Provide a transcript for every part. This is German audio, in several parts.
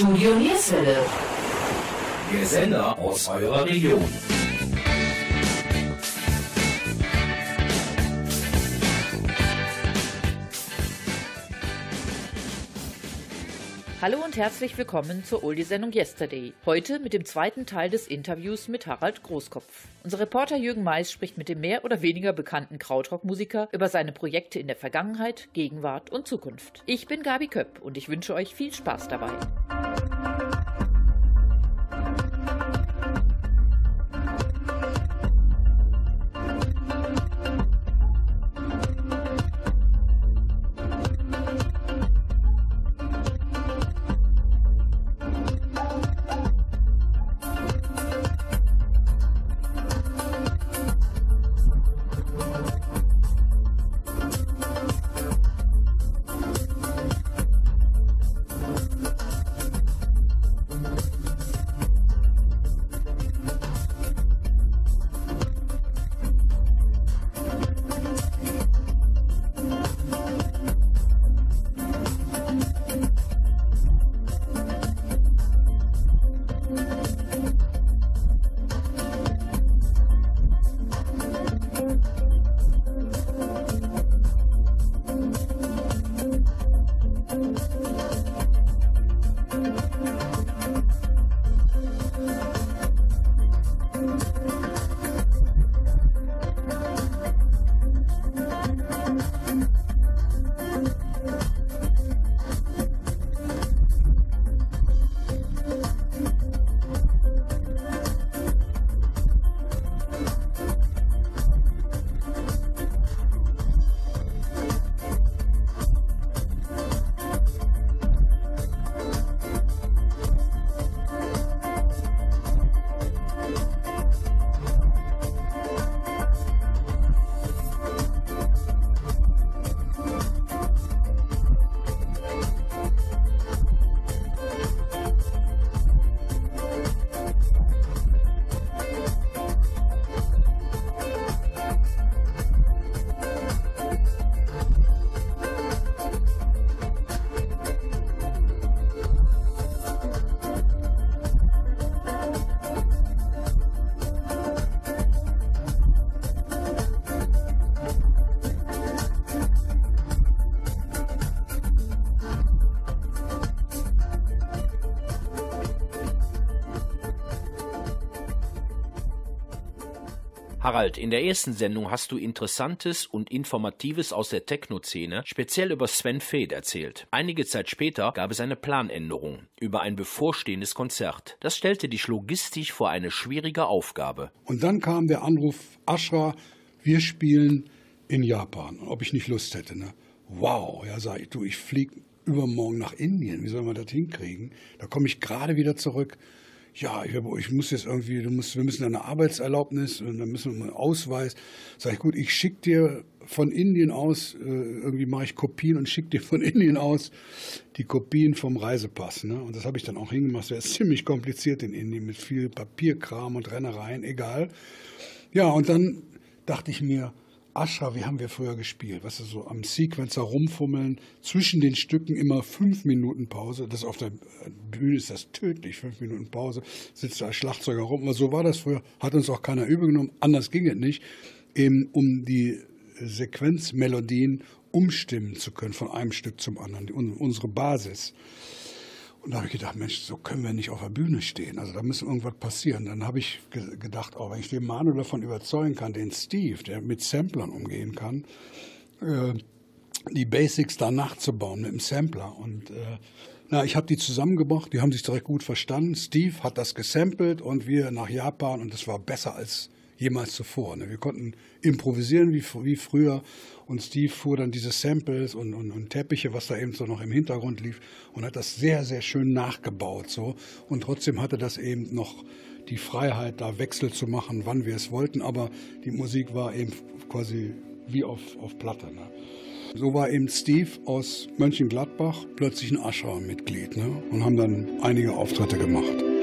Studio Nierswelle. Der Sender aus eurer Region. Hallo und herzlich willkommen zur Oldie-Sendung Yesterday. Heute mit dem zweiten Teil des Interviews mit Harald Großkopf. Unser Reporter Jürgen Mais spricht mit dem mehr oder weniger bekannten Krautrock-Musiker über seine Projekte in der Vergangenheit, Gegenwart und Zukunft. Ich bin Gabi Köpp und ich wünsche euch viel Spaß dabei. Harald, in der ersten Sendung hast du Interessantes und Informatives aus der Techno-Szene, speziell über Sven Feth erzählt. Einige Zeit später gab es eine Planänderung über ein bevorstehendes Konzert. Das stellte dich logistisch vor eine schwierige Aufgabe. Und dann kam der Anruf, Ashra, wir spielen in Japan, ob ich nicht Lust hätte. Ne? Wow, ja, sag ich, du, ich fliege übermorgen nach Indien. Wie soll man das hinkriegen? Da komme ich gerade wieder zurück ja, ich, ich, muss jetzt irgendwie, du musst, wir müssen eine Arbeitserlaubnis und dann müssen wir einen Ausweis. Sag ich, gut, ich schicke dir von Indien aus, äh, irgendwie mache ich Kopien und schicke dir von Indien aus die Kopien vom Reisepass. Ne? Und das habe ich dann auch hingemacht. Das ist ziemlich kompliziert in Indien mit viel Papierkram und Rennereien, egal. Ja, und dann dachte ich mir, Ascha, wie haben wir früher gespielt? Was ist so am Sequencer rumfummeln, zwischen den Stücken immer fünf Minuten Pause. Das auf der Bühne ist das tödlich, fünf Minuten Pause, sitzt da Schlagzeuger rum. Aber so war das früher, hat uns auch keiner übel genommen, anders ging es nicht, eben um die Sequenzmelodien umstimmen zu können von einem Stück zum anderen, unsere Basis. Und da habe ich gedacht, Mensch, so können wir nicht auf der Bühne stehen. Also da muss irgendwas passieren. Dann habe ich ge gedacht, oh, wenn ich den Manu davon überzeugen kann, den Steve, der mit Samplern umgehen kann, äh, die Basics da nachzubauen mit dem Sampler. Und äh, na, ich habe die zusammengebracht, die haben sich direkt gut verstanden. Steve hat das gesampelt und wir nach Japan und das war besser als jemals zuvor. Ne? Wir konnten improvisieren wie, wie früher und Steve fuhr dann diese Samples und, und, und Teppiche, was da eben so noch im Hintergrund lief und hat das sehr, sehr schön nachgebaut. So. Und trotzdem hatte das eben noch die Freiheit, da Wechsel zu machen, wann wir es wollten, aber die Musik war eben quasi wie auf, auf Platte. Ne? So war eben Steve aus Mönchengladbach plötzlich ein Aschauer-Mitglied ne? und haben dann einige Auftritte gemacht.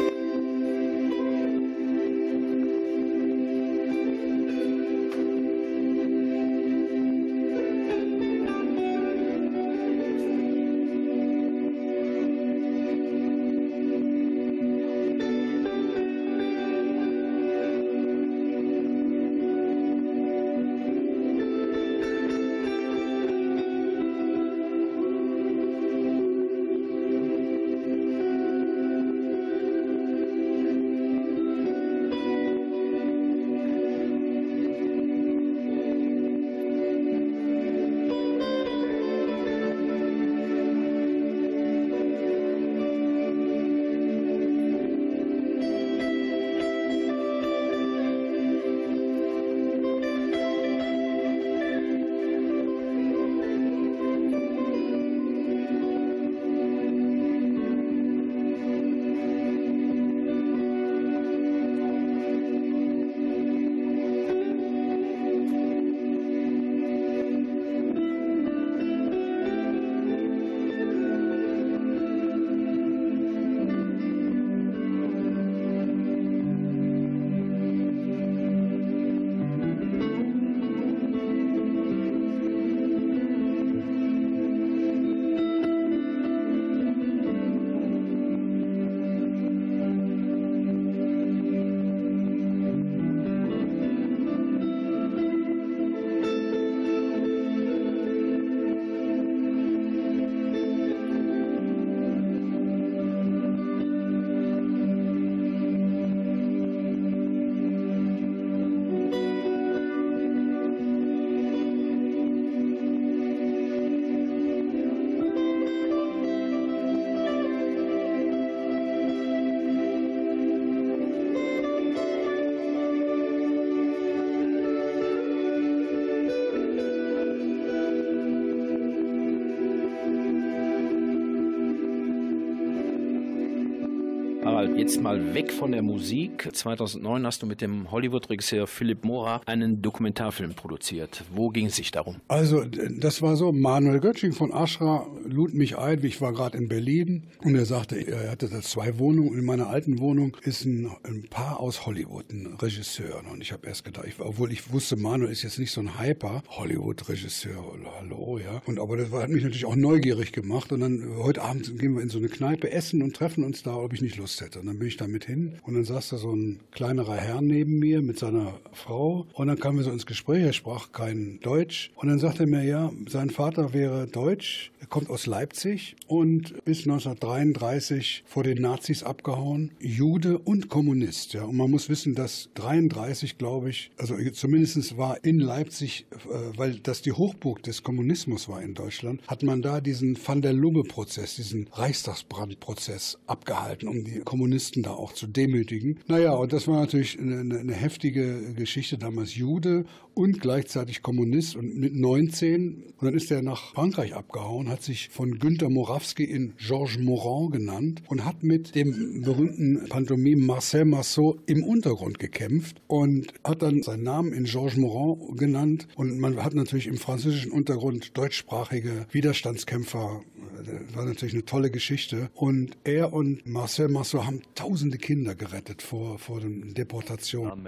Jetzt mal weg von der Musik. 2009 hast du mit dem Hollywood-Regisseur Philipp Mora einen Dokumentarfilm produziert. Wo ging es sich darum? Also, das war so, Manuel Götsching von Aschra lud mich ein, ich war gerade in Berlin und er sagte, er hatte da zwei Wohnungen. In meiner alten Wohnung ist ein, ein Paar aus Hollywood, ein Regisseur. Und ich habe erst gedacht, ich, obwohl ich wusste, Manuel ist jetzt nicht so ein Hyper Hollywood-Regisseur, hallo, ja. Und aber das hat mich natürlich auch neugierig gemacht. Und dann heute Abend gehen wir in so eine Kneipe essen und treffen uns da, ob ich nicht Lust hätte. Und dann bin ich da mit hin und dann saß da so ein kleinerer Herr neben mir mit seiner Frau und dann kamen wir so ins Gespräch, er sprach kein Deutsch und dann sagte er mir, ja, sein Vater wäre Deutsch, er kommt aus Leipzig und bis 1933 vor den Nazis abgehauen, Jude und Kommunist, ja. Und man muss wissen, dass 33, glaube ich, also zumindest war in Leipzig, äh, weil das die Hochburg des Kommunismus war in Deutschland, hat man da diesen Van der Lubbe-Prozess, diesen Reichstagsbrandprozess abgehalten, um die Kommunisten da auch zu demütigen. Naja, und das war natürlich eine, eine heftige Geschichte, damals Jude und gleichzeitig Kommunist und mit 19. Und dann ist er nach Frankreich abgehauen, hat sich von Günter Morawski in Georges Morand genannt und hat mit dem berühmten Pantomime Marcel Marceau im Untergrund gekämpft und hat dann seinen Namen in Georges Morand genannt. Und man hat natürlich im französischen Untergrund deutschsprachige Widerstandskämpfer das war natürlich eine tolle Geschichte. Und er und Marcel Marceau haben tausende Kinder gerettet vor, vor der Deportation.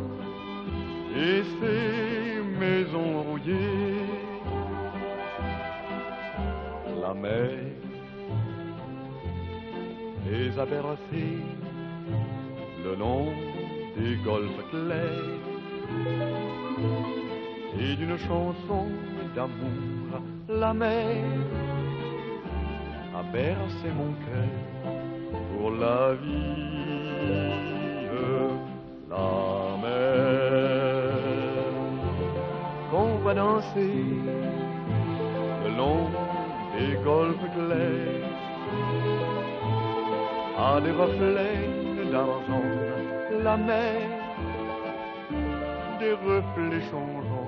et ces maisons rouillées. La mer les a bercés le long des golfes clairs et d'une chanson d'amour, la mer a bercé mon cœur pour la vie. La le long des golfes clairs à des reflets d'argent, la mer des reflets changeants.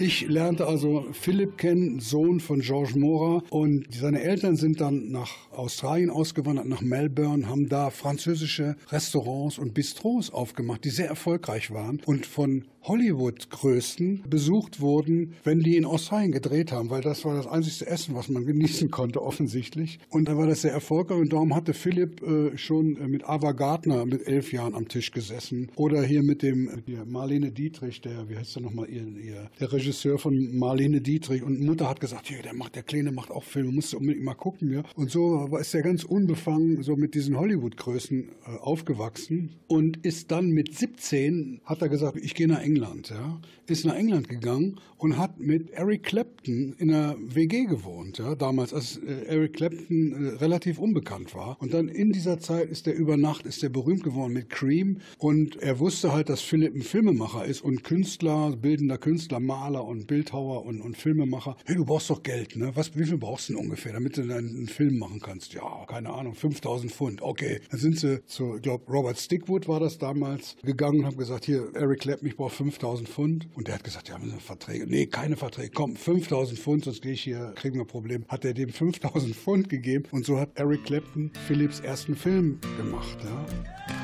Ich lernte also Philipp kennen, Sohn von Georges Mora. Und seine Eltern sind dann nach Australien ausgewandert, nach Melbourne, haben da französische Restaurants und Bistros aufgemacht, die sehr erfolgreich waren. Und von Hollywood-Größten besucht wurden, wenn die in Australien gedreht haben, weil das war das einzige Essen, was man genießen konnte, offensichtlich. Und da war das sehr erfolgreich und darum hatte Philipp äh, schon äh, mit Ava Gardner mit elf Jahren am Tisch gesessen. Oder hier mit dem hier Marlene Dietrich, der, wie heißt der nochmal, ihr, ihr, der Regisseur von Marlene Dietrich. Und Mutter hat gesagt, hier, der macht, der Kleine macht auch Filme, musst du unbedingt mal gucken. Ja. Und so ist er ganz unbefangen so mit diesen Hollywood-Größen äh, aufgewachsen und ist dann mit 17, hat er gesagt, ich gehe nach England. England, ja, ist nach England gegangen und hat mit Eric Clapton in einer WG gewohnt, ja, damals, als äh, Eric Clapton äh, relativ unbekannt war. Und dann in dieser Zeit ist er über Nacht, ist er berühmt geworden mit Cream und er wusste halt, dass Philipp ein Filmemacher ist und Künstler, bildender Künstler, Maler und Bildhauer und, und Filmemacher. Hey, du brauchst doch Geld, ne? Was, wie viel brauchst du denn ungefähr, damit du einen Film machen kannst? Ja, keine Ahnung, 5000 Pfund. Okay. Dann sind sie zu, ich glaube, Robert Stickwood war das damals, gegangen und haben gesagt, hier, Eric Clapton, ich brauche 5000 Pfund. Und der hat gesagt, ja, Sie Verträge? Nee, keine Verträge. Komm, 5000 Pfund, sonst gehe ich hier, kriegen wir ein Problem. Hat er dem 5000 Pfund gegeben und so hat Eric Clapton Philips ersten Film gemacht. Ja.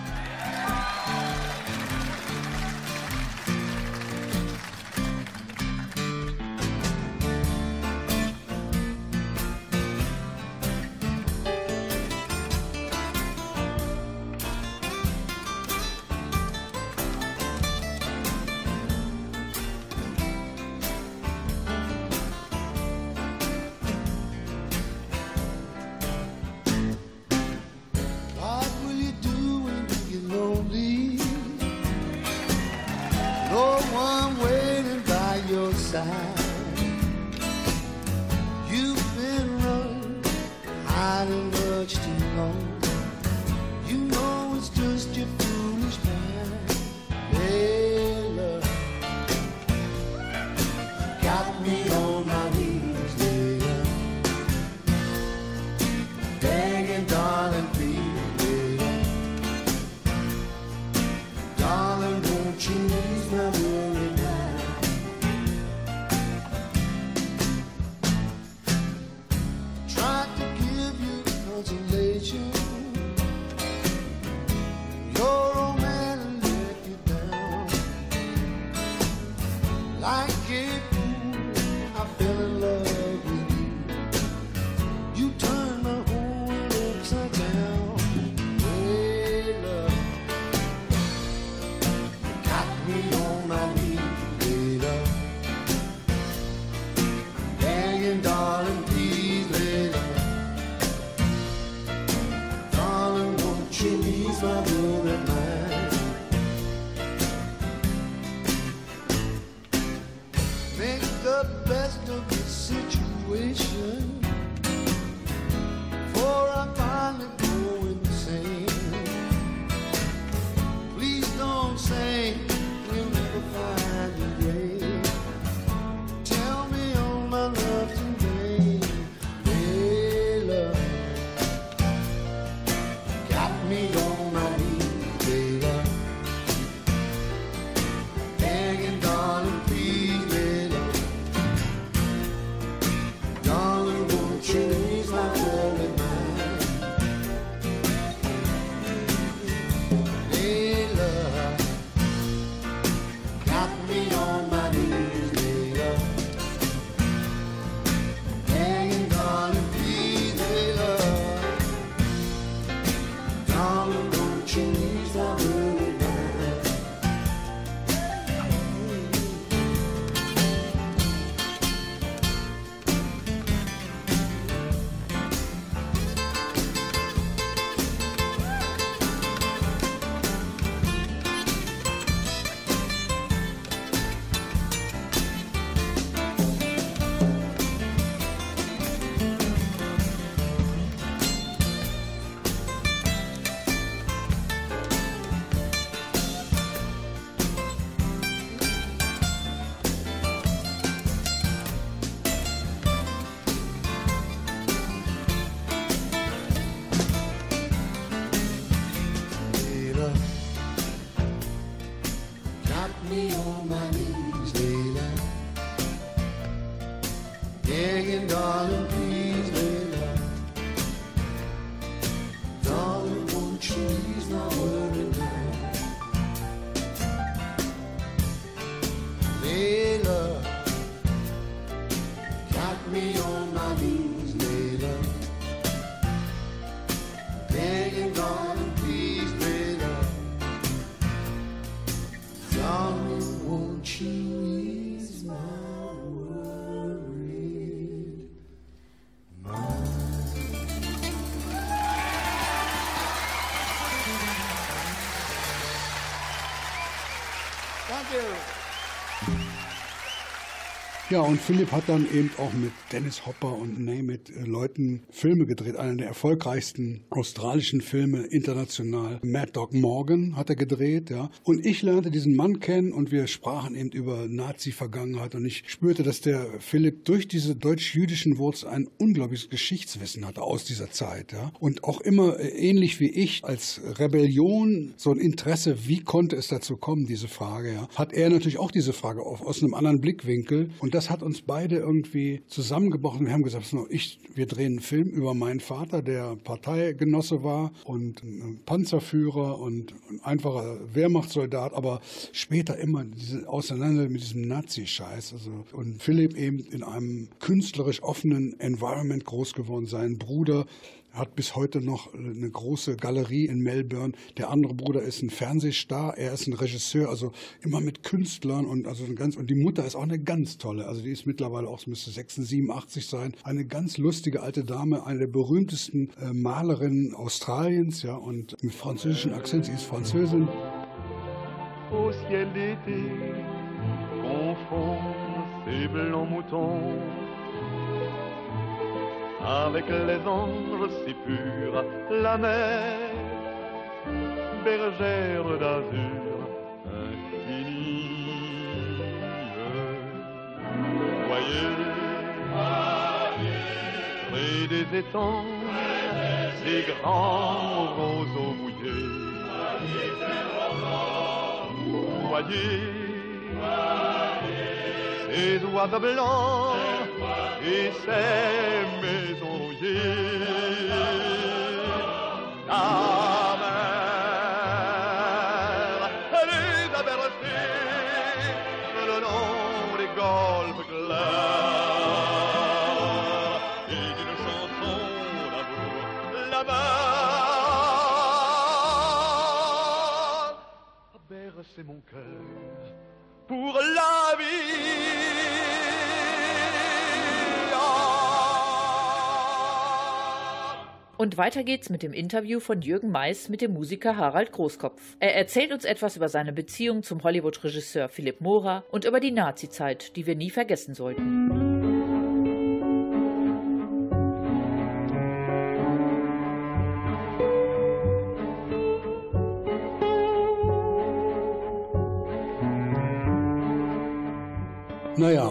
Ja, und Philipp hat dann eben auch mit Dennis Hopper und Name It äh, Leuten Filme gedreht. Einer der erfolgreichsten australischen Filme international. Mad Dog Morgan hat er gedreht, ja. Und ich lernte diesen Mann kennen und wir sprachen eben über Nazi-Vergangenheit und ich spürte, dass der Philipp durch diese deutsch-jüdischen Wurzeln ein unglaubliches Geschichtswissen hatte aus dieser Zeit, ja. Und auch immer äh, ähnlich wie ich als Rebellion so ein Interesse, wie konnte es dazu kommen, diese Frage, ja. Hat er natürlich auch diese Frage auf, aus einem anderen Blickwinkel und das hat uns beide irgendwie zusammengebrochen. Wir haben gesagt, no, ich, wir drehen einen Film über meinen Vater, der Parteigenosse war und Panzerführer und ein einfacher Wehrmachtssoldat, aber später immer diese Auseinander mit diesem Nazi-Scheiß. Also, und Philipp eben in einem künstlerisch offenen Environment groß geworden. Sein Bruder hat bis heute noch eine große Galerie in Melbourne. Der andere Bruder ist ein Fernsehstar, er ist ein Regisseur, also immer mit Künstlern und also ganz und die Mutter ist auch eine ganz tolle. Also die ist mittlerweile auch, müsste 86, 87 sein, eine ganz lustige alte Dame, eine der berühmtesten äh, Malerinnen Australiens, ja und mit französischem Akzent. Sie ist Französin. Au ciel d'été confond ses blancs moutons avec les anges si purs, la mer, bergère d'azur infinie. Voyez, près des étangs, ces grands roseaux mouillés. Voyez, ces oiseaux blancs et ces maisons rouillées. La Und weiter geht's mit dem Interview von Jürgen Mais mit dem Musiker Harald Großkopf. Er erzählt uns etwas über seine Beziehung zum Hollywood-Regisseur Philipp Mora und über die Nazi-Zeit, die wir nie vergessen sollten.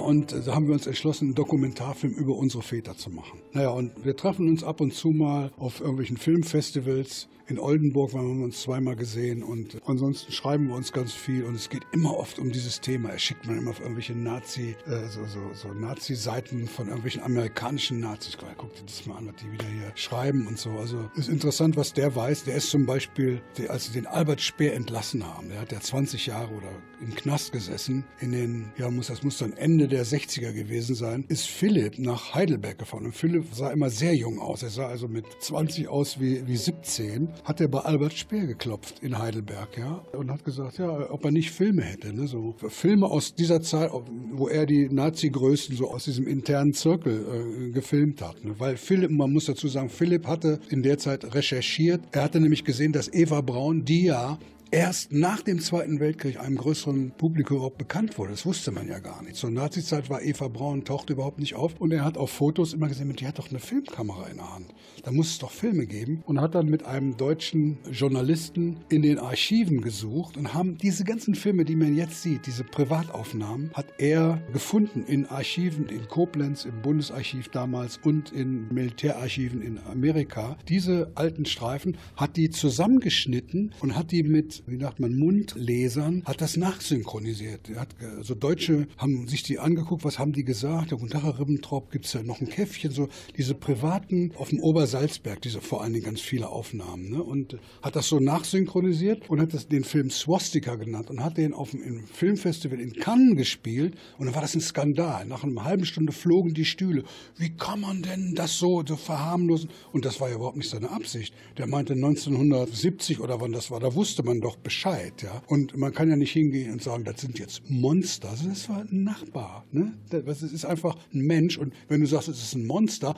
Und da haben wir uns entschlossen, einen Dokumentarfilm über unsere Väter zu machen. Naja, und wir treffen uns ab und zu mal auf irgendwelchen Filmfestivals. In Oldenburg haben wir uns zweimal gesehen und ansonsten schreiben wir uns ganz viel und es geht immer oft um dieses Thema. Er schickt man immer auf irgendwelche Nazi, äh, so, so, so Nazi-Seiten von irgendwelchen amerikanischen Nazis. Guck dir das mal an, was die wieder hier schreiben und so. Also ist interessant, was der weiß. Der ist zum Beispiel, der, als sie den Albert Speer entlassen haben, der hat ja 20 Jahre oder im Knast gesessen. In den, ja, muss, das muss dann Ende der 60er gewesen sein, ist Philipp nach Heidelberg gefahren. Und Philipp sah immer sehr jung aus. Er sah also mit 20 aus wie, wie 17 hat er bei Albert Speer geklopft in Heidelberg, ja, und hat gesagt, ja, ob er nicht Filme hätte, ne, so Filme aus dieser Zeit, wo er die Nazi-Größten so aus diesem internen Zirkel äh, gefilmt hat, ne? weil Philipp, man muss dazu sagen, Philipp hatte in der Zeit recherchiert, er hatte nämlich gesehen, dass Eva Braun, die ja erst nach dem Zweiten Weltkrieg einem größeren Publikum überhaupt bekannt wurde. Das wusste man ja gar nicht. Zur Nazizeit war Eva Braun, tauchte überhaupt nicht auf. Und er hat auf Fotos immer gesehen, die hat doch eine Filmkamera in der Hand. Da muss es doch Filme geben. Und hat dann mit einem deutschen Journalisten in den Archiven gesucht und haben diese ganzen Filme, die man jetzt sieht, diese Privataufnahmen, hat er gefunden in Archiven in Koblenz, im Bundesarchiv damals und in Militärarchiven in Amerika. Diese alten Streifen hat die zusammengeschnitten und hat die mit wie sagt man, Mundlesern, hat das nachsynchronisiert. Er hat, also Deutsche haben sich die angeguckt, was haben die gesagt? Ja, guten Tag, Herr Ribbentrop, gibt es ja noch ein Käffchen? So diese privaten auf dem Obersalzberg, diese vor allen Dingen ganz viele Aufnahmen. Ne? Und hat das so nachsynchronisiert und hat das den Film Swastika genannt und hat den auf dem Filmfestival in Cannes gespielt. Und dann war das ein Skandal. Nach einer halben Stunde flogen die Stühle. Wie kann man denn das so, so verharmlosen? Und das war ja überhaupt nicht seine Absicht. Der meinte 1970 oder wann das war, da wusste man doch Bescheid, ja. Und man kann ja nicht hingehen und sagen, das sind jetzt Monster. Also das war ein Nachbar, ne? Das ist einfach ein Mensch. Und wenn du sagst, es ist ein Monster,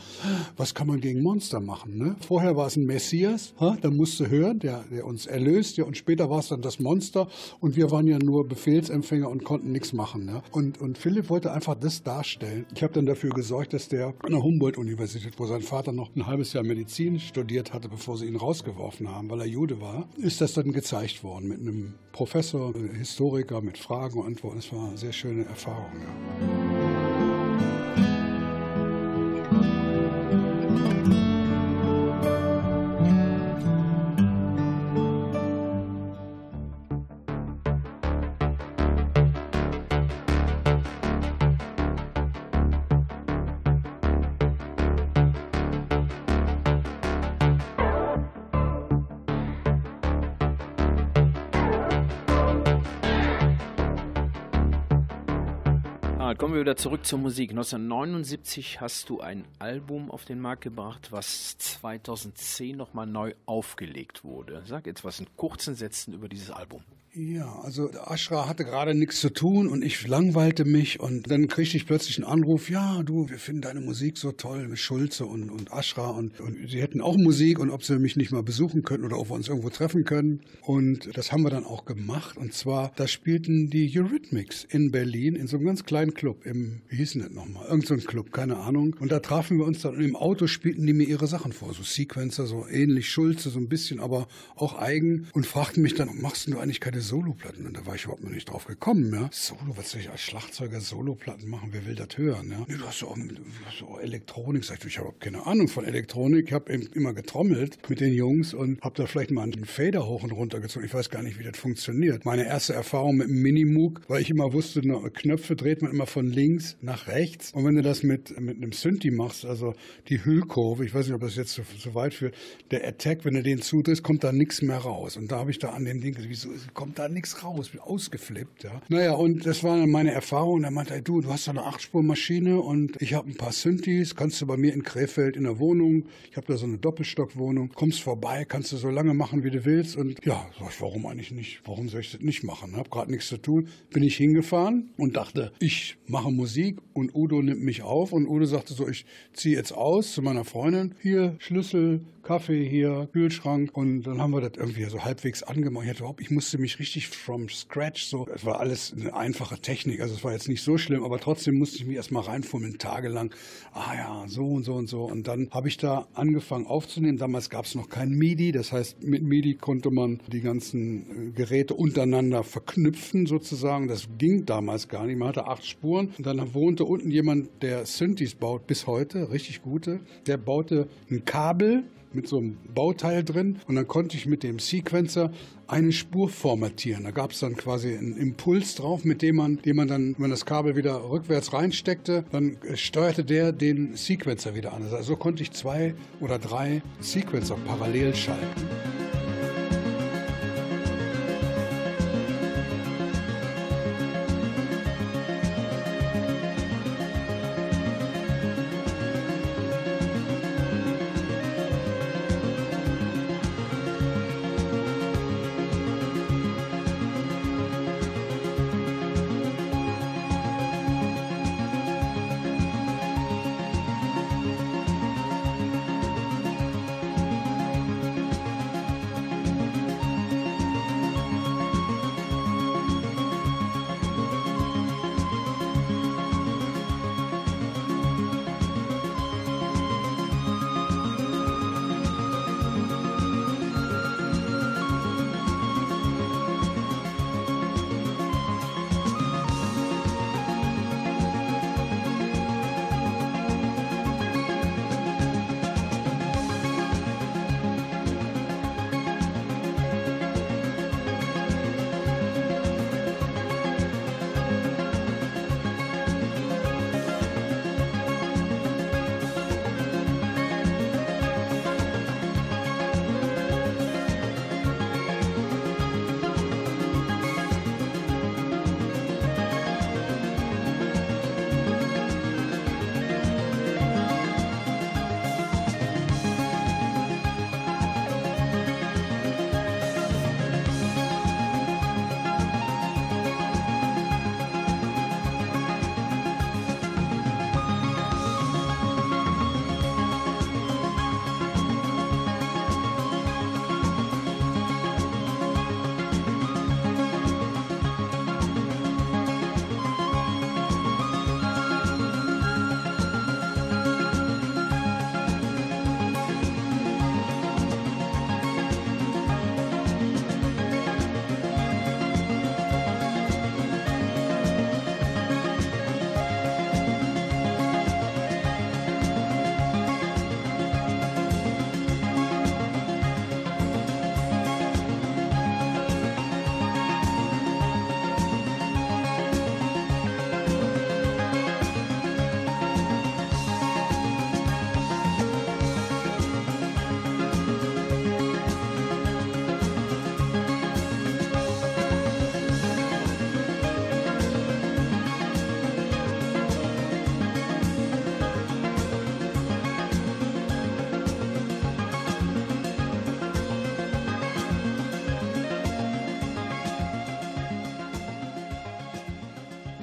was kann man gegen Monster machen, ne? Vorher war es ein Messias, ha? da musst du hören, der, der uns erlöst, ja. Und später war es dann das Monster. Und wir waren ja nur Befehlsempfänger und konnten nichts machen, ne? Und, und Philipp wollte einfach das darstellen. Ich habe dann dafür gesorgt, dass der an der Humboldt-Universität, wo sein Vater noch ein halbes Jahr Medizin studiert hatte, bevor sie ihn rausgeworfen haben, weil er Jude war, ist das dann gezeigt worden mit einem Professor, Historiker, mit Fragen und Antworten. Es war eine sehr schöne Erfahrung. Ja. Kommen wir wieder zurück zur Musik. 1979 hast du ein Album auf den Markt gebracht, was 2010 nochmal neu aufgelegt wurde. Sag jetzt was in kurzen Sätzen über dieses Album. Ja, also Ashra hatte gerade nichts zu tun und ich langweilte mich und dann kriegte ich plötzlich einen Anruf, ja, du, wir finden deine Musik so toll mit Schulze und, und Ashra und, und sie hätten auch Musik und ob sie mich nicht mal besuchen könnten oder ob wir uns irgendwo treffen können. Und das haben wir dann auch gemacht und zwar, da spielten die Eurythmics in Berlin in so einem ganz kleinen Club im, wie hieß denn das nochmal, irgend so ein Club, keine Ahnung. Und da trafen wir uns dann und im Auto spielten die mir ihre Sachen vor, so Sequencer, so ähnlich Schulze, so ein bisschen, aber auch eigen und fragten mich dann, machst du eigentlich keine Soloplatten. Und da war ich überhaupt noch nicht drauf gekommen, ja. Solo, was soll ich als Schlagzeuger Soloplatten machen? Wer will das hören, ja? Nee, du hast doch so Elektronik. Sag ich, ich habe keine Ahnung von Elektronik. Ich habe immer getrommelt mit den Jungs und habe da vielleicht mal einen Fader hoch und runter gezogen. Ich weiß gar nicht, wie das funktioniert. Meine erste Erfahrung mit einem Minimoog, weil ich immer wusste, Knöpfe dreht man immer von links nach rechts. Und wenn du das mit, mit einem Synthi machst, also die Hüllkurve, ich weiß nicht, ob das jetzt so, so weit führt, der Attack, wenn du den zudrehst, kommt da nichts mehr raus. Und da habe ich da an dem Ding, wieso kommt da nichts raus, bin ausgeflippt, ja. Naja, und das war meine Erfahrung. Er meinte, ey, du, du hast doch eine Achtspurmaschine und ich habe ein paar Synthes, kannst du bei mir in Krefeld in der Wohnung, ich habe da so eine Doppelstockwohnung, kommst vorbei, kannst du so lange machen, wie du willst und ja, sag ich, warum eigentlich nicht? Warum soll ich das nicht machen? Hab gerade nichts zu tun. Bin ich hingefahren und dachte, ich mache Musik und Udo nimmt mich auf und Udo sagte so, ich ziehe jetzt aus zu meiner Freundin, hier Schlüssel, Kaffee hier, Kühlschrank und dann haben wir das irgendwie so halbwegs angemacht. Ich, hatte überhaupt, ich musste mich richtig from scratch so, es war alles eine einfache Technik, also es war jetzt nicht so schlimm, aber trotzdem musste ich mich erstmal reinfummeln, tagelang. Ah ja, so und so und so und dann habe ich da angefangen aufzunehmen. Damals gab es noch kein MIDI, das heißt mit MIDI konnte man die ganzen äh, Geräte untereinander verknüpfen sozusagen. Das ging damals gar nicht. Man hatte acht Spuren und dann wohnte unten jemand, der Synthes baut bis heute, richtig gute. Der baute ein Kabel mit so einem Bauteil drin und dann konnte ich mit dem Sequencer eine Spur formatieren. Da gab es dann quasi einen Impuls drauf, mit dem man, dem man dann, wenn man das Kabel wieder rückwärts reinsteckte, dann steuerte der den Sequencer wieder an. Also so konnte ich zwei oder drei Sequencer parallel schalten.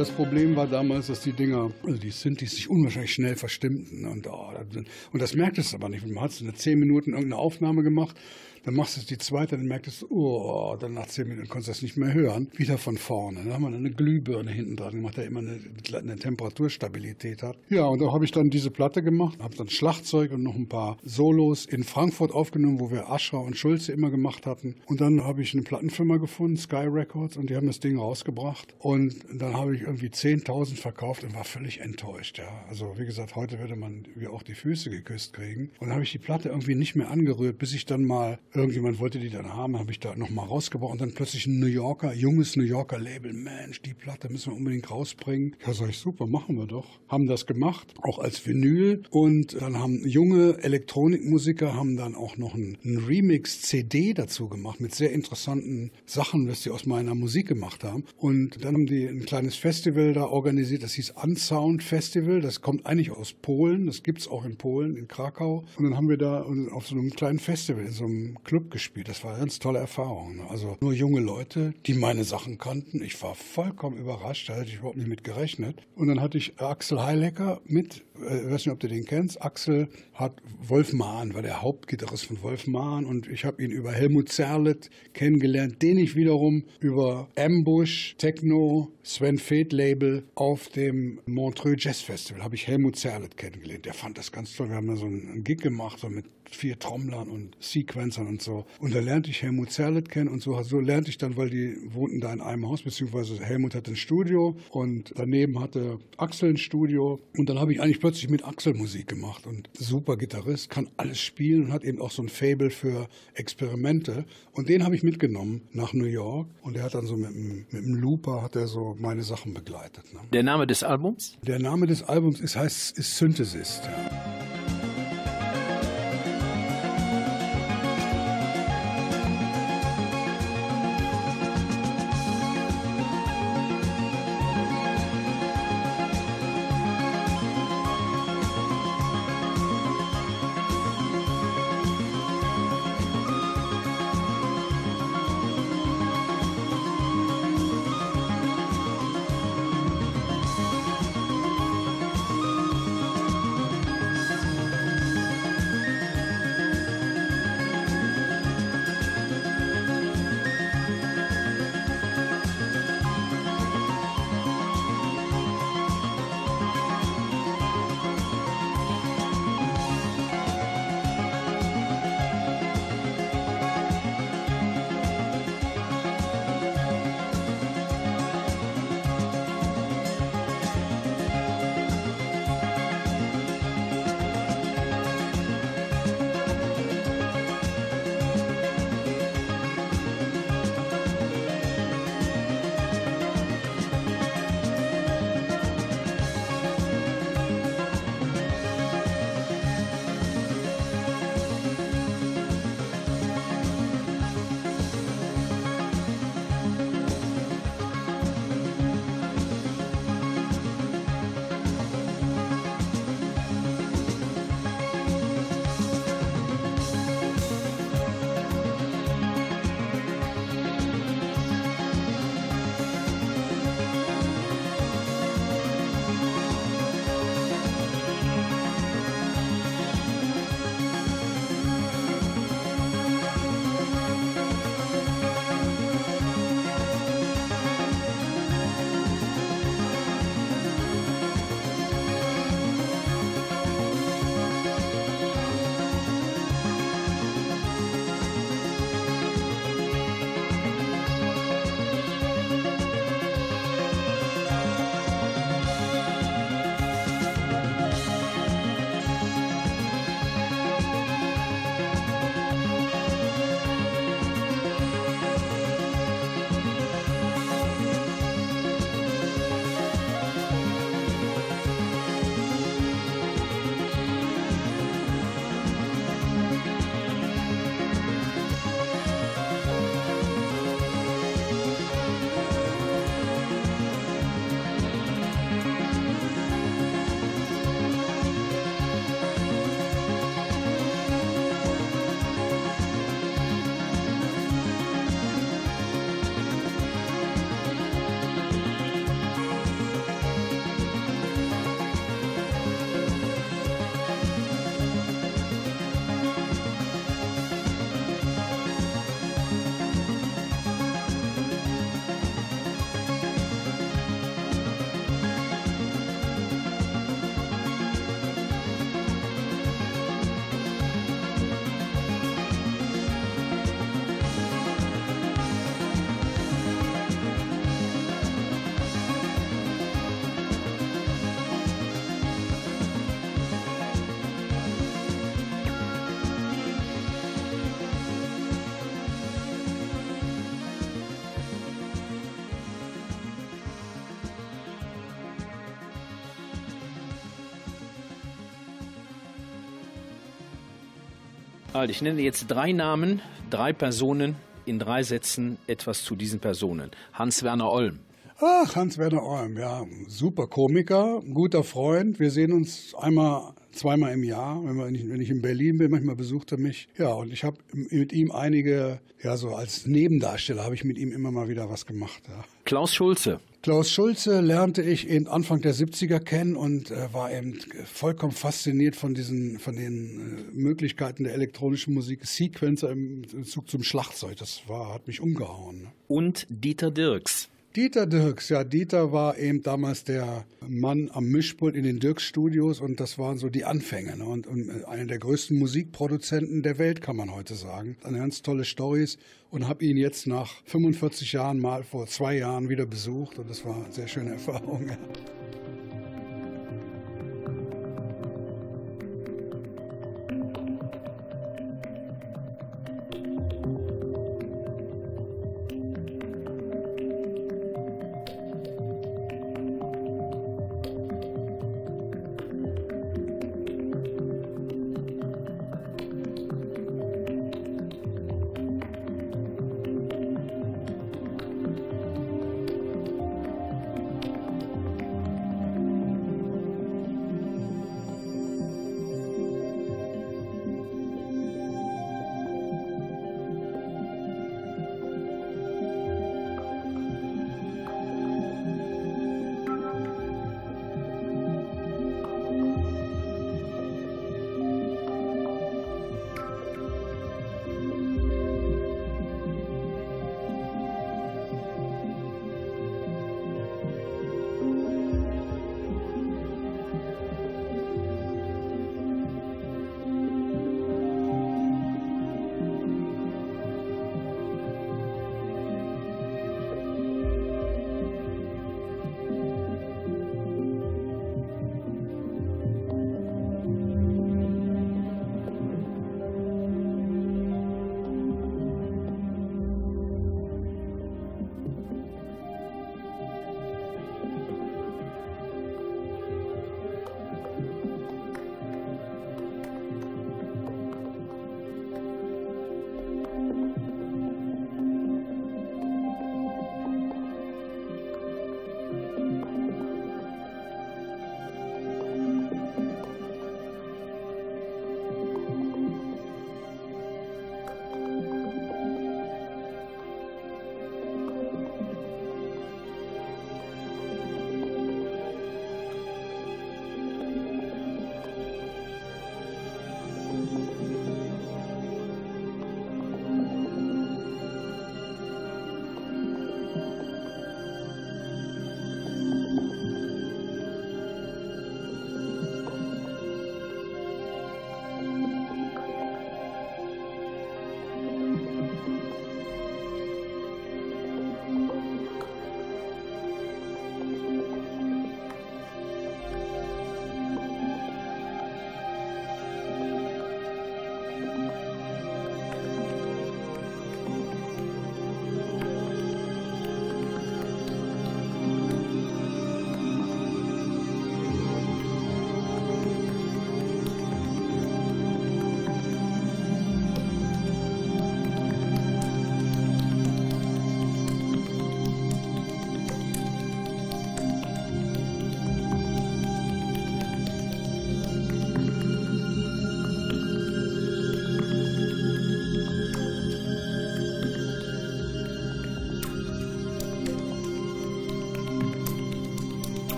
Das Problem war damals, dass die Dinger, also die Synthes sich unwahrscheinlich schnell verstimmten. Und, oh, und das merktest du aber nicht. Man hat in zehn Minuten irgendeine Aufnahme gemacht dann machst du die zweite, dann merkst du, oh, dann nach zehn Minuten konntest du das nicht mehr hören. Wieder von vorne. Dann haben wir eine Glühbirne hinten dran gemacht, der immer eine, eine Temperaturstabilität hat. Ja, und da habe ich dann diese Platte gemacht, habe dann Schlagzeug und noch ein paar Solos in Frankfurt aufgenommen, wo wir Aschra und Schulze immer gemacht hatten. Und dann habe ich eine Plattenfirma gefunden, Sky Records, und die haben das Ding rausgebracht. Und dann habe ich irgendwie 10.000 verkauft und war völlig enttäuscht. Ja. Also wie gesagt, heute würde man wie auch die Füße geküsst kriegen. Und dann habe ich die Platte irgendwie nicht mehr angerührt, bis ich dann mal Irgendjemand wollte die dann haben, habe ich da nochmal rausgebracht und dann plötzlich ein New Yorker, junges New Yorker Label, Mensch, die Platte müssen wir unbedingt rausbringen. Ja, sag ich, super, machen wir doch. Haben das gemacht, auch als Vinyl und dann haben junge Elektronikmusiker haben dann auch noch ein, ein Remix-CD dazu gemacht mit sehr interessanten Sachen, was die aus meiner Musik gemacht haben. Und dann haben die ein kleines Festival da organisiert, das hieß Unsound Festival, das kommt eigentlich aus Polen, das gibt es auch in Polen, in Krakau. Und dann haben wir da auf so einem kleinen Festival, in so einem Club gespielt. Das war eine ganz tolle Erfahrung. Ne? Also nur junge Leute, die meine Sachen kannten. Ich war vollkommen überrascht, da hätte ich überhaupt nicht mit gerechnet. Und dann hatte ich Axel Heilecker mit, äh, ich weiß nicht, ob du den kennst. Axel hat Wolf Mahn, war der Hauptgitarrist von Wolf Mahn und ich habe ihn über Helmut Zerlett kennengelernt, den ich wiederum über Ambush, Techno, Sven Feth Label auf dem Montreux Jazz Festival habe ich Helmut Zerlett kennengelernt. Der fand das ganz toll. Wir haben da so einen Gig gemacht, so mit vier Trommlern und Sequencern und so. Und da lernte ich Helmut Zerlett kennen und so, so lernte ich dann, weil die wohnten da in einem Haus, beziehungsweise Helmut hatte ein Studio und daneben hatte Axel ein Studio. Und dann habe ich eigentlich plötzlich mit Axel Musik gemacht und super Gitarrist, kann alles spielen und hat eben auch so ein Fable für Experimente. Und den habe ich mitgenommen nach New York und er hat dann so mit einem, mit einem Looper hat er so meine Sachen begleitet. Ne? Der Name des Albums? Der Name des Albums ist, heißt, ist Synthesis. Also ich nenne jetzt drei Namen, drei Personen, in drei Sätzen etwas zu diesen Personen. Hans-Werner Olm. Ach, Hans-Werner Olm, ja, super Komiker, guter Freund. Wir sehen uns einmal, zweimal im Jahr, wenn, wir, wenn ich in Berlin bin, manchmal besucht er mich. Ja, und ich habe mit ihm einige, ja, so als Nebendarsteller habe ich mit ihm immer mal wieder was gemacht. Ja. Klaus Schulze. Klaus Schulze lernte ich eben Anfang der 70er kennen und äh, war eben vollkommen fasziniert von diesen, von den äh, Möglichkeiten der elektronischen Musik, Sequencer im Zug zum Schlagzeug. Das war, hat mich umgehauen. Ne? Und Dieter Dirks. Dieter Dirks, ja, Dieter war eben damals der Mann am Mischpult in den Dirks-Studios und das waren so die Anfänge. Ne? Und, und äh, einer der größten Musikproduzenten der Welt, kann man heute sagen. Eine ganz tolle Stories und habe ihn jetzt nach 45 Jahren mal vor zwei Jahren wieder besucht und das war eine sehr schöne Erfahrung. Ja.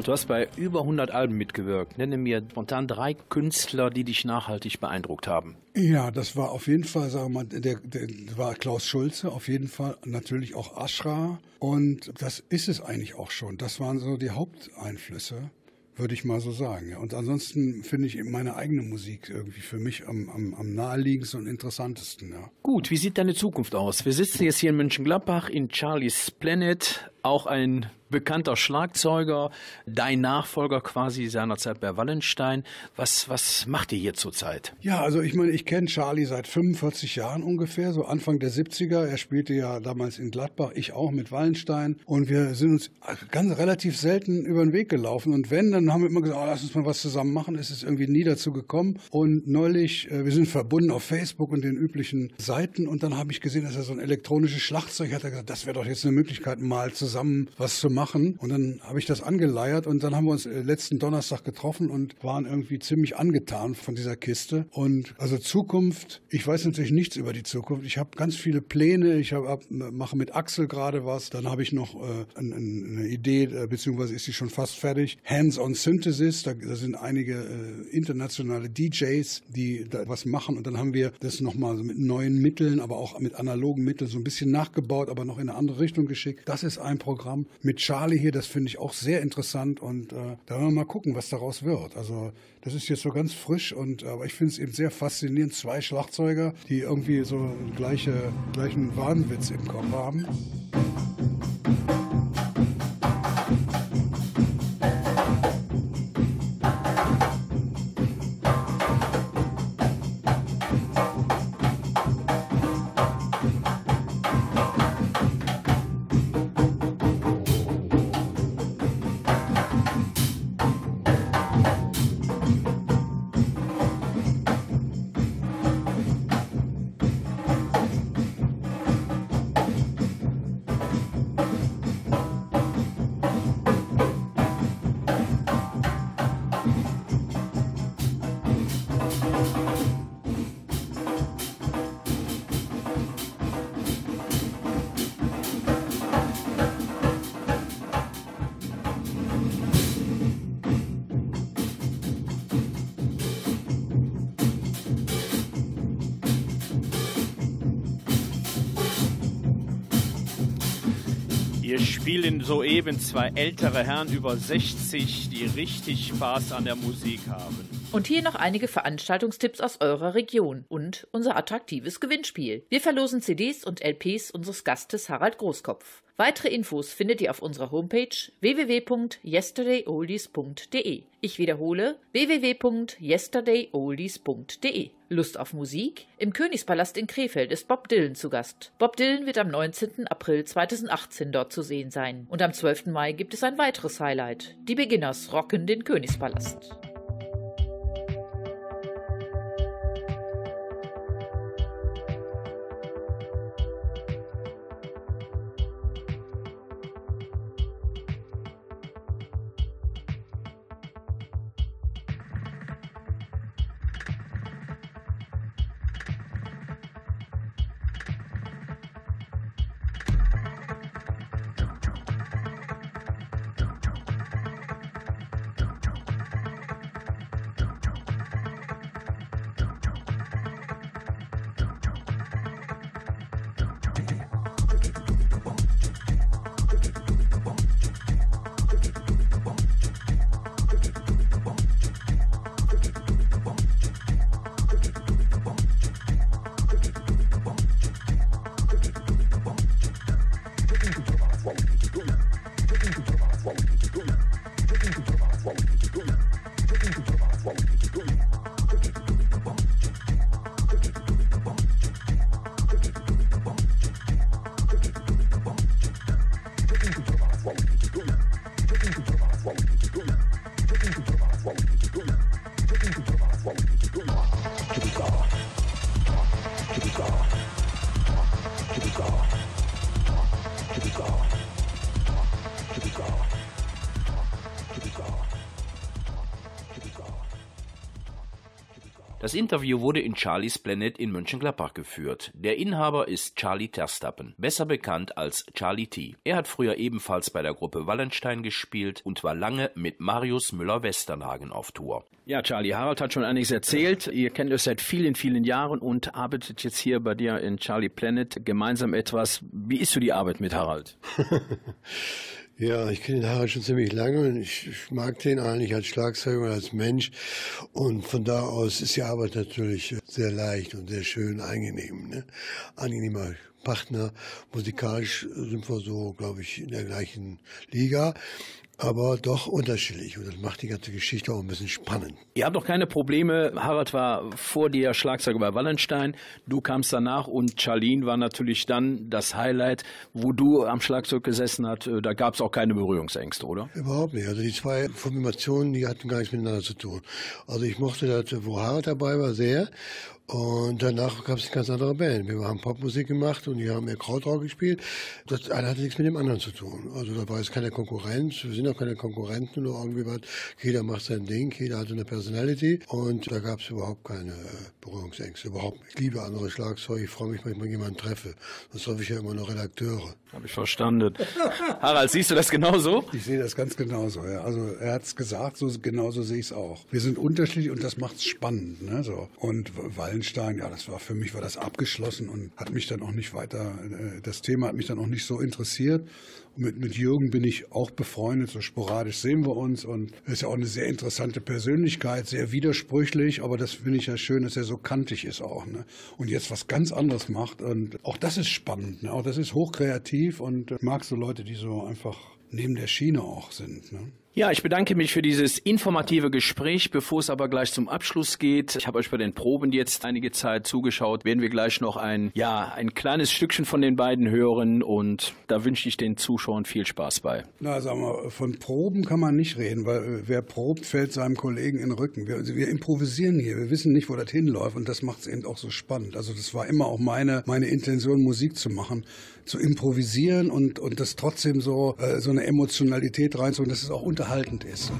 Du hast bei über 100 Alben mitgewirkt. Nenne mir spontan drei Künstler, die dich nachhaltig beeindruckt haben. Ja, das war auf jeden Fall, sagen wir mal, der, der war Klaus Schulze, auf jeden Fall natürlich auch Aschra. Und das ist es eigentlich auch schon. Das waren so die Haupteinflüsse würde ich mal so sagen. Ja. Und ansonsten finde ich meine eigene Musik irgendwie für mich am, am, am naheliegendsten und interessantesten. Ja. Gut, wie sieht deine Zukunft aus? Wir sitzen jetzt hier in Mönchengladbach in Charlie's Planet, auch ein bekannter Schlagzeuger, dein Nachfolger quasi seinerzeit bei Wallenstein. Was, was macht ihr hier zurzeit? Ja, also ich meine, ich kenne Charlie seit 45 Jahren ungefähr, so Anfang der 70er. Er spielte ja damals in Gladbach, ich auch mit Wallenstein. Und wir sind uns ganz relativ selten über den Weg gelaufen. Und wenn, dann haben wir immer gesagt, oh, lass uns mal was zusammen machen. Es ist irgendwie nie dazu gekommen. Und neulich, äh, wir sind verbunden auf Facebook und den üblichen Seiten. Und dann habe ich gesehen, dass er so ein elektronisches Schlagzeug hat. Er gesagt, das wäre doch jetzt eine Möglichkeit, mal zusammen was zu machen. Und dann habe ich das angeleiert und dann haben wir uns äh, letzten Donnerstag getroffen und waren irgendwie ziemlich angetan von dieser Kiste. Und also Zukunft, ich weiß natürlich nichts über die Zukunft. Ich habe ganz viele Pläne. Ich hab, mache mit Axel gerade was. Dann habe ich noch äh, eine Idee, äh, beziehungsweise ist sie schon fast fertig. Hands-on Synthesis, da, da, sind einige äh, internationale DJs, die da was machen. Und dann haben wir das nochmal so mit neuen Mitteln, aber auch mit analogen Mitteln so ein bisschen nachgebaut, aber noch in eine andere Richtung geschickt. Das ist ein Programm mit Charlie hier, das finde ich auch sehr interessant und äh, da werden wir mal gucken, was daraus wird. Also das ist jetzt so ganz frisch und aber ich finde es eben sehr faszinierend. Zwei Schlagzeuger, die irgendwie so gleiche, gleichen Wahnwitz im Kopf haben. Spielen soeben zwei ältere Herren über 60, die richtig Spaß an der Musik haben. Und hier noch einige Veranstaltungstipps aus eurer Region und unser attraktives Gewinnspiel. Wir verlosen CDs und LPs unseres Gastes Harald Großkopf. Weitere Infos findet ihr auf unserer Homepage www.yesterdayoldies.de. Ich wiederhole www.yesterdayoldies.de. Lust auf Musik? Im Königspalast in Krefeld ist Bob Dylan zu Gast. Bob Dylan wird am 19. April 2018 dort zu sehen sein. Und am 12. Mai gibt es ein weiteres Highlight. Die Beginners rocken den Königspalast. Das Interview wurde in Charlies Planet in Mönchengladbach geführt. Der Inhaber ist Charlie Terstappen, besser bekannt als Charlie T. Er hat früher ebenfalls bei der Gruppe Wallenstein gespielt und war lange mit Marius Müller-Westernhagen auf Tour. Ja, Charlie, Harald hat schon einiges erzählt. Ihr kennt euch seit vielen, vielen Jahren und arbeitet jetzt hier bei dir in Charlie Planet gemeinsam etwas. Wie ist so die Arbeit mit Harald? Ja, ich kenne den Harald schon ziemlich lange und ich, ich mag den eigentlich als Schlagzeuger und als Mensch. Und von da aus ist die Arbeit natürlich sehr leicht und sehr schön, angenehm. Ne? Angenehmer Partner. Musikalisch sind wir so, glaube ich, in der gleichen Liga aber doch unterschiedlich. Und das macht die ganze Geschichte auch ein bisschen spannend. Ihr habt doch keine Probleme. Harald war vor dir Schlagzeuger bei Wallenstein. Du kamst danach und Charlene war natürlich dann das Highlight, wo du am Schlagzeug gesessen hast. Da gab es auch keine Berührungsängste, oder? Überhaupt nicht. Also die zwei Formationen, die hatten gar nichts miteinander zu tun. Also ich mochte das, wo Harald dabei war, sehr. Und danach gab es eine ganz andere Band. Wir haben Popmusik gemacht und die haben mehr Krautrock gespielt. Das eine hatte nichts mit dem anderen zu tun. Also da war jetzt keine Konkurrenz. Wir sind auch keine Konkurrenten oder irgendwie was. Jeder macht sein Ding, jeder hatte eine Personality. Und da gab es überhaupt keine Berührungsängste. Überhaupt. Ich liebe andere Schlagzeug. Ich freue mich, wenn ich mal jemanden treffe. Sonst hoffe ich ja immer noch Redakteure. Habe ich verstanden. Harald, siehst du das genauso? Ich sehe das ganz genauso. Ja. Also er hat es gesagt, so genauso sehe ich es auch. Wir sind unterschiedlich und das macht es spannend. Ne? So. Und Wallenstein, ja, das war für mich war das abgeschlossen und hat mich dann auch nicht weiter. Äh, das Thema hat mich dann auch nicht so interessiert. Mit, mit Jürgen bin ich auch befreundet, so sporadisch sehen wir uns und er ist ja auch eine sehr interessante Persönlichkeit, sehr widersprüchlich, aber das finde ich ja schön, dass er so kantig ist auch. Ne? Und jetzt was ganz anderes macht und auch das ist spannend, ne? auch das ist hochkreativ und mag so Leute, die so einfach neben der Schiene auch sind. Ne? Ja, ich bedanke mich für dieses informative Gespräch. Bevor es aber gleich zum Abschluss geht, ich habe euch bei den Proben jetzt einige Zeit zugeschaut, werden wir gleich noch ein, ja, ein kleines Stückchen von den beiden hören und da wünsche ich den Zuschauern viel Spaß bei. Na, sag mal, von Proben kann man nicht reden, weil äh, wer probt, fällt seinem Kollegen in den Rücken. Wir, wir improvisieren hier, wir wissen nicht, wo das hinläuft und das macht es eben auch so spannend. Also das war immer auch meine, meine Intention, Musik zu machen zu improvisieren und, und das trotzdem so, äh, so eine Emotionalität reinzuholen, dass es auch unterhaltend ist.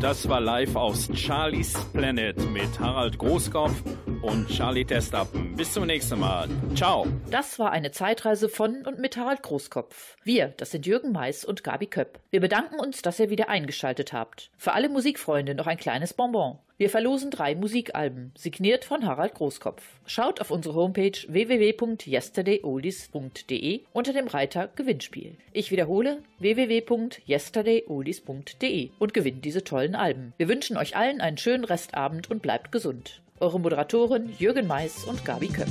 Das war live aus Charlie's Planet mit Harald Großkopf und Charlie Testappen. Bis zum nächsten Mal. Ciao. Das war eine Zeitreise von und mit Harald Großkopf. Wir, das sind Jürgen Mais und Gabi Köpp. Wir bedanken uns, dass ihr wieder eingeschaltet habt. Für alle Musikfreunde noch ein kleines Bonbon. Wir verlosen drei Musikalben, signiert von Harald Großkopf. Schaut auf unsere Homepage www.yesterdayoldies.de unter dem Reiter Gewinnspiel. Ich wiederhole www.yesterdayoldies.de und gewinnt diese tollen Alben. Wir wünschen euch allen einen schönen Restabend und bleibt gesund. Eure Moderatoren Jürgen Mais und Gabi Köpp.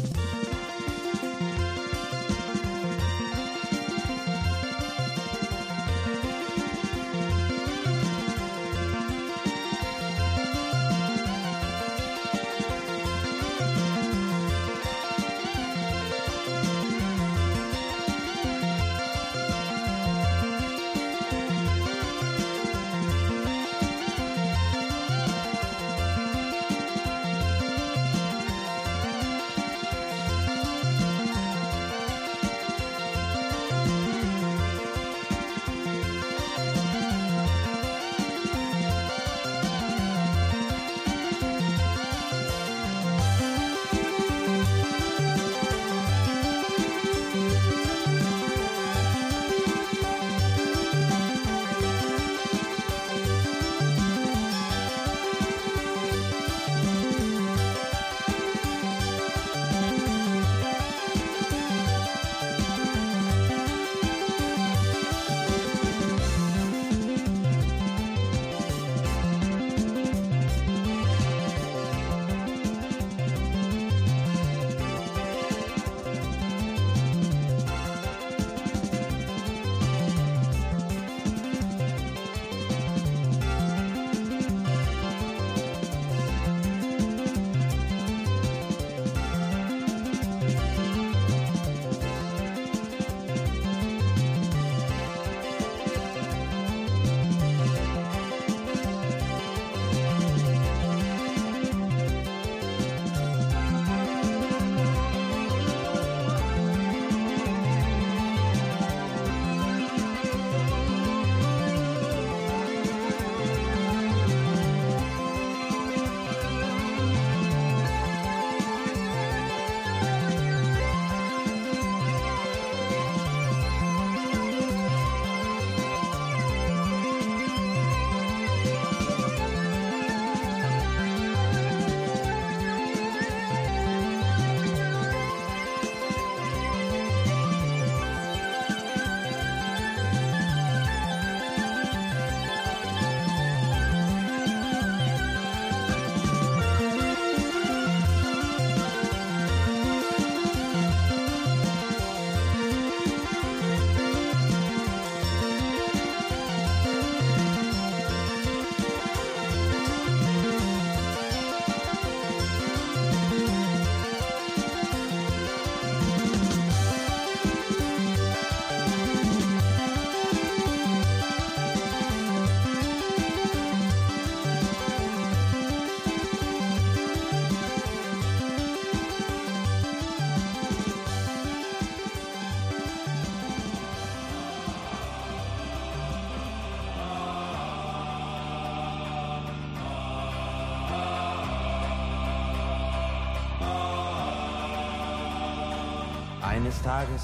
Eines Tages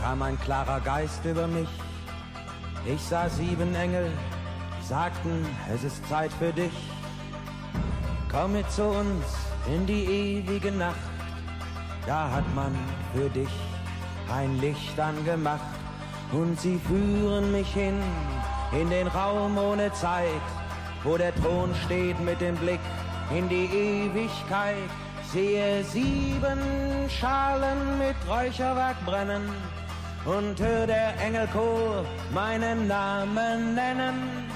kam ein klarer Geist über mich. Ich sah sieben Engel, sagten, es ist Zeit für dich. Komm mit zu uns in die ewige Nacht, da hat man für dich ein Licht angemacht und sie führen mich hin in den Raum ohne Zeit, wo der Thron steht mit dem Blick in die Ewigkeit. Sehe sieben Schalen mit Räucherwerk brennen und hör der Engelchor meinen Namen nennen.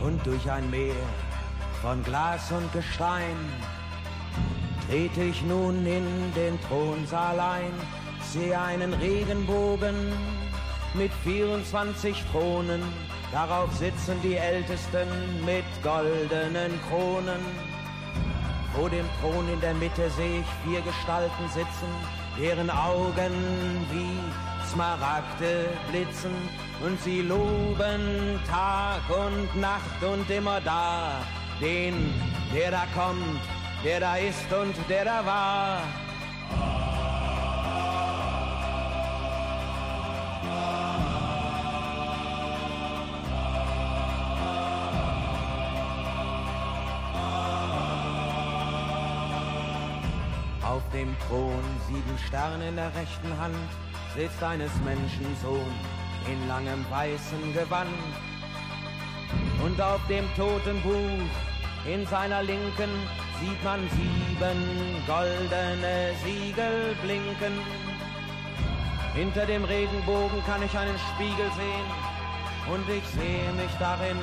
Und durch ein Meer von Glas und Gestein trete ich nun in den Thronsaal ein, sehe einen Regenbogen mit 24 Thronen, darauf sitzen die Ältesten mit goldenen Kronen. Vor dem Thron in der Mitte sehe ich vier Gestalten sitzen, deren Augen wie Smaragde blitzen. Und sie loben Tag und Nacht und immer da den, der da kommt, der da ist und der da war. Auf dem Thron sieben Sterne in der rechten Hand sitzt eines Menschen Sohn in langem weißen Gewand. Und auf dem Totenbuch in seiner Linken sieht man sieben goldene Siegel blinken. Hinter dem Regenbogen kann ich einen Spiegel sehen und ich sehe mich darin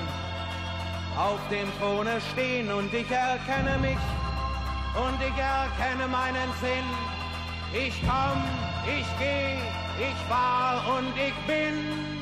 auf dem Throne stehen und ich erkenne mich und ich erkenne meinen Sinn. Ich komm, ich geh, ich war und ich bin.